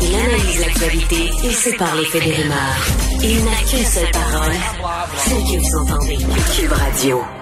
Il analyse l'actualité et sépare les faits des rumeurs. Il n'a qu'une seule parole, celle que vous entendez. Cube Radio.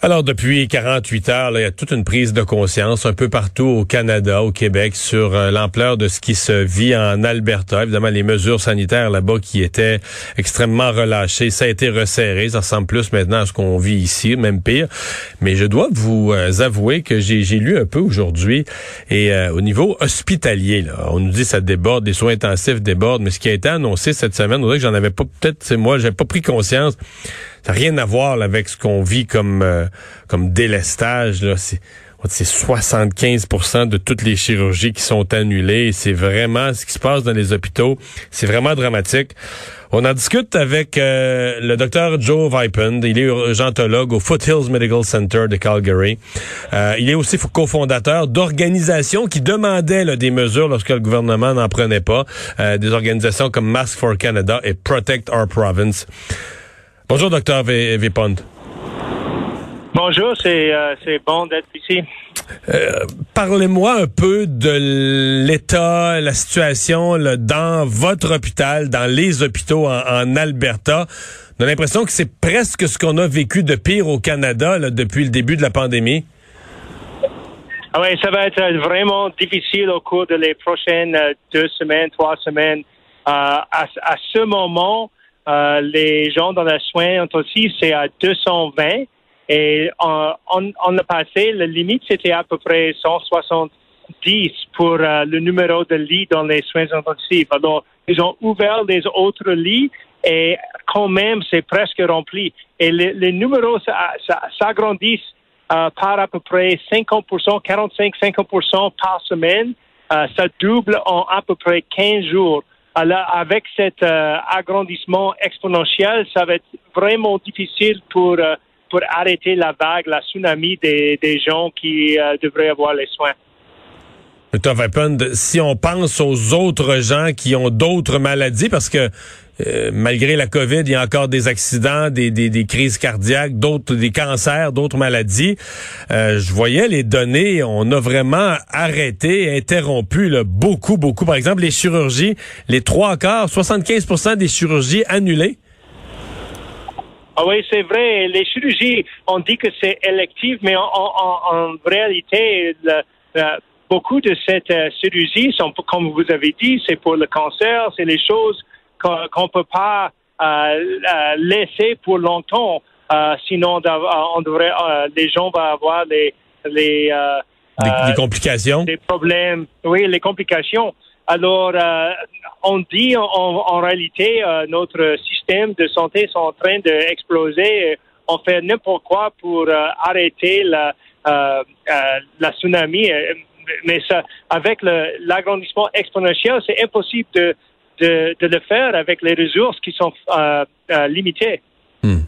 Alors, depuis 48 heures, là, il y a toute une prise de conscience un peu partout au Canada, au Québec, sur euh, l'ampleur de ce qui se vit en Alberta. Évidemment, les mesures sanitaires là-bas qui étaient extrêmement relâchées, ça a été resserré. Ça ressemble plus maintenant à ce qu'on vit ici, même pire. Mais je dois vous euh, avouer que j'ai lu un peu aujourd'hui et euh, au niveau hospitalier, là, on nous dit ça déborde, les soins intensifs débordent, mais ce qui a été annoncé cette semaine, on dirait que j'en avais pas, peut-être c'est moi, j'avais pas pris conscience. Ça n'a rien à voir là, avec ce qu'on vit comme euh, comme délestage. Là. C'est, c'est 75% de toutes les chirurgies qui sont annulées. C'est vraiment ce qui se passe dans les hôpitaux. C'est vraiment dramatique. On en discute avec euh, le docteur Joe Vipend. Il est urgentologue au Foothills Medical Center de Calgary. Euh, il est aussi cofondateur d'organisations qui demandaient là, des mesures lorsque le gouvernement n'en prenait pas. Euh, des organisations comme Mask for Canada et Protect Our Province. Bonjour, docteur Vipond. Bonjour, c'est euh, bon d'être ici. Euh, Parlez-moi un peu de l'état, la situation là, dans votre hôpital, dans les hôpitaux en, en Alberta. On a l'impression que c'est presque ce qu'on a vécu de pire au Canada là, depuis le début de la pandémie. Ah oui, ça va être vraiment difficile au cours de les prochaines euh, deux semaines, trois semaines. Euh, à, à, ce moment, euh, les gens dans les soins intensifs, c'est à 220. Et en, le passé, la limite, c'était à peu près 170 pour euh, le numéro de lits dans les soins intensifs. Alors, ils ont ouvert les autres lits et quand même, c'est presque rempli. Et les, numéros s'agrandissent euh, par à peu près 50%, 45-50% par semaine. ça double en à peu près 15 jours. Alors, avec cet euh, agrandissement exponentiel, ça va être vraiment difficile pour, euh, pour arrêter la vague, la tsunami des, des gens qui euh, devraient avoir les soins. si on pense aux autres gens qui ont d'autres maladies, parce que euh, malgré la COVID, il y a encore des accidents, des, des, des crises cardiaques, d'autres, des cancers, d'autres maladies. Euh, je voyais les données, on a vraiment arrêté, interrompu là, beaucoup, beaucoup. Par exemple, les chirurgies, les trois quarts, 75% des chirurgies annulées. Ah oui, c'est vrai. Les chirurgies, on dit que c'est électif, mais en, en, réalité, beaucoup de ces euh, chirurgies sont, comme vous avez dit, c'est pour le cancer, c'est les choses qu'on ne peut pas euh, euh, laisser pour longtemps. Euh, sinon, on devrait, les gens vont avoir les, les, les, complications. Les problèmes. Oui, les complications. Alors, on dit en, réalité, notre système de santé est en train d'exploser. On fait n'importe quoi pour arrêter la, la tsunami. Mais ça, avec l'agrandissement exponentiel, c'est impossible de de, le faire avec les ressources qui sont euh, euh, limitées. Hmm.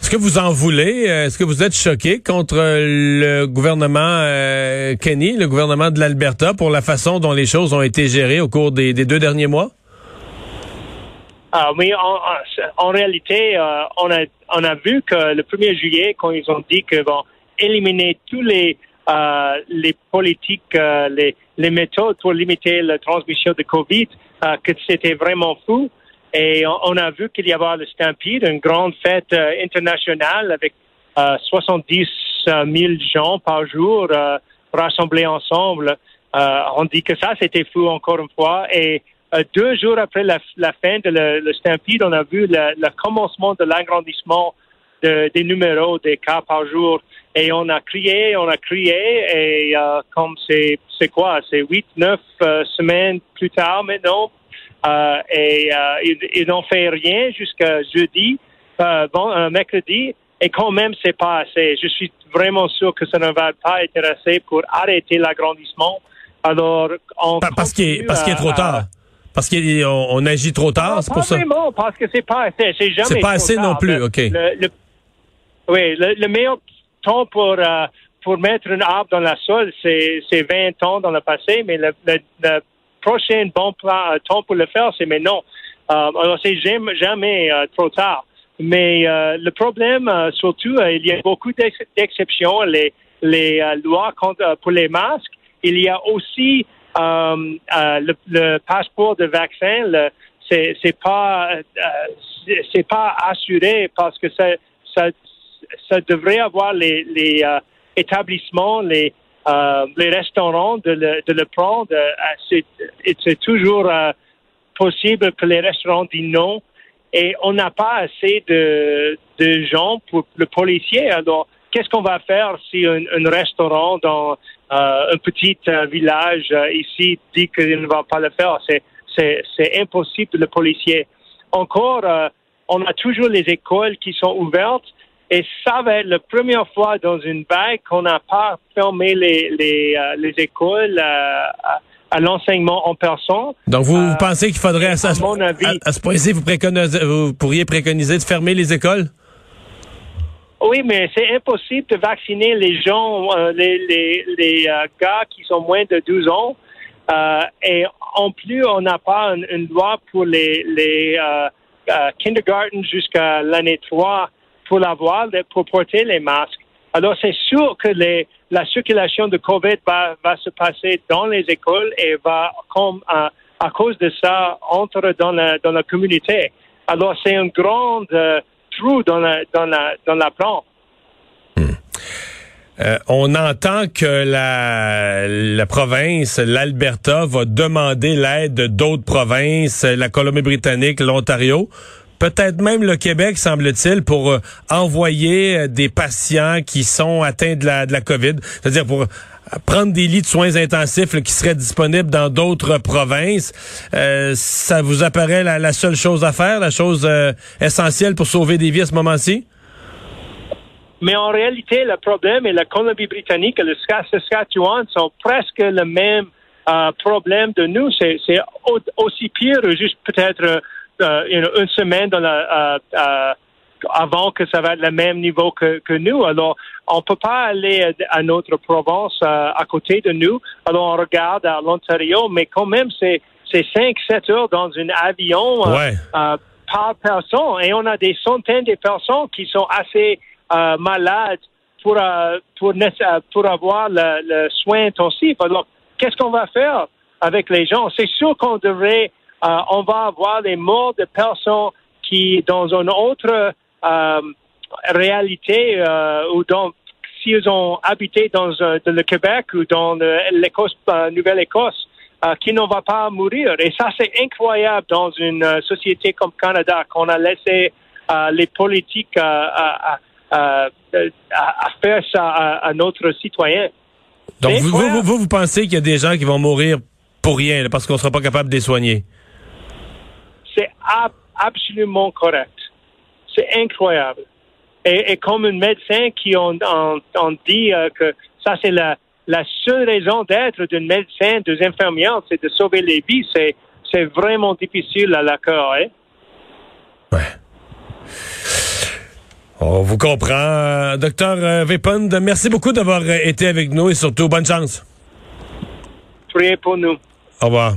Est-ce que vous en voulez? Euh, est-ce que vous êtes choqué contre le gouvernement Kenny, le gouvernement de l'Alberta, pour la façon dont les choses ont été gérées au cours des, deux derniers mois? Ah, oui, en, réalité, on, a, on a vu que le 1er juillet, quand ils ont dit qu'ils vont éliminer tous les euh, les politiques, euh, les, les, méthodes pour limiter la transmission de Covid, euh, que c'était vraiment fou. Et on, a vu qu'il y avait le Stampede, une grande fête internationale avec 70 000 gens par jour rassemblés ensemble. on dit que ça, c'était fou encore une fois. Et deux jours après la, la fin de le, Stampede, on a vu le, le commencement de l'agrandissement de, des numéros des cas par jour. Et on a crié, on a crié, et euh, comme c'est c'est quoi, c'est huit, neuf euh, semaines plus tard maintenant, euh, et ils, n'ont fait rien jusqu'à jeudi, bon, mercredi, Et quand même, c'est pas assez. Je suis vraiment sûr que ça ne va pas être assez pour arrêter l'agrandissement. Alors, on parce qu'il est, parce qu'il est trop tard. Parce qu'on on agit trop tard, c'est pour ça. Vraiment, parce que c'est pas assez. C'est jamais. C'est pas assez non plus, ok. Oui, le, meilleur temps pour euh, pour mettre un arbre dans la sol, c'est c'est 20 ans dans le passé, mais le, prochain bon plan, euh, temps pour le faire, c'est maintenant. Euh, alors, c'est jamais, euh, trop tard. Mais le problème, surtout, il y a beaucoup d'exceptions. Les, les lois contre, pour les masques. Il y a aussi le, le, passeport de vaccin. Le, c'est, c'est pas c'est pas assuré parce que ça, ça, ça devrait avoir les, les établissements, les les restaurants de le, prendre. c'est, c'est toujours possible que les restaurants disent non et on n'a pas assez de, gens pour le policier. Alors, qu'est-ce qu'on va faire si un, restaurant dans euh, un petit euh, village euh, ici dit qu'il ne va pas le faire? C'est impossible le policier. Encore, on a toujours les écoles qui sont ouvertes et ça va être la première fois dans une vague qu'on n'a pas fermé les, les, les écoles à l'enseignement en personne. Donc, vous, euh, pensez qu'il faudrait, à, à, mon avis, à, ce point-ci, vous, vous pourriez préconiser de fermer les écoles? Oui, mais c'est impossible de vacciner les gens, euh, les, les, les euh, gars qui sont moins de 12 ans. et en plus, on n'a pas une, loi pour les, les kindergarten jusqu'à l'année 3 pour l'avoir, pour porter les masques. Alors, c'est sûr que les, la circulation de COVID va, se passer dans les écoles et va, comme à, à cause de ça, entrer dans la, dans la communauté. Alors, c'est un grand euh, trou dans la, dans la, dans la. Hmm. Euh, on entend que la, la province, l'Alberta, va demander l'aide d'autres provinces, la Colombie-Britannique, l'Ontario peut-être même le Québec, semble-t-il, pour euh, envoyer euh, des patients qui sont atteints de la, de la COVID, c'est-à-dire pour euh, prendre des lits de soins intensifs qui seraient disponibles dans d'autres provinces. ça vous apparaît la, seule chose à faire, la chose essentielle pour sauver des vies à ce moment-ci? Mais en réalité, le problème est la Colombie-Britannique et le Saskatchewan sont presque le même problème de nous. C'est aussi pire, juste peut-être euh, une semaine dans la, euh, euh, avant que ça va être le même niveau que, que nous. Alors, on peut pas aller à notre province à côté de nous. Alors, on regarde à l'Ontario, mais quand même, c'est c'est 5-7 heures dans un avion par personne. Et on a des centaines de personnes qui sont assez malades pour, pour, pour avoir le, le soin intensif. Alors, qu'est-ce qu'on va faire avec les gens? C'est sûr qu'on devrait euh, on va avoir des morts de personnes qui, dans une autre euh, réalité, euh, ou dans s'ils ont habité dans, le Québec ou dans l'Écosse, Nouvelle-Écosse, qui ne va pas mourir. Et ça, c'est incroyable dans une société comme Canada, qu'on a laissé les politiques à, faire ça à, notre citoyen. Donc, vous, vous, vous, pensez qu'il y a des gens qui vont mourir pour rien, parce qu'on ne sera pas capable de les soigner? C'est absolument correct. C'est incroyable. Et, comme un médecin qui on, dit euh, que ça, c'est la, seule raison d'être d'un médecin, d'une infirmière, c'est de sauver les vies. C'est, c'est vraiment difficile à la cœur. Hein? Ouais. On vous comprend. Docteur euh, Vepond, merci beaucoup d'avoir été avec nous et surtout bonne chance. Priez pour nous. Au revoir.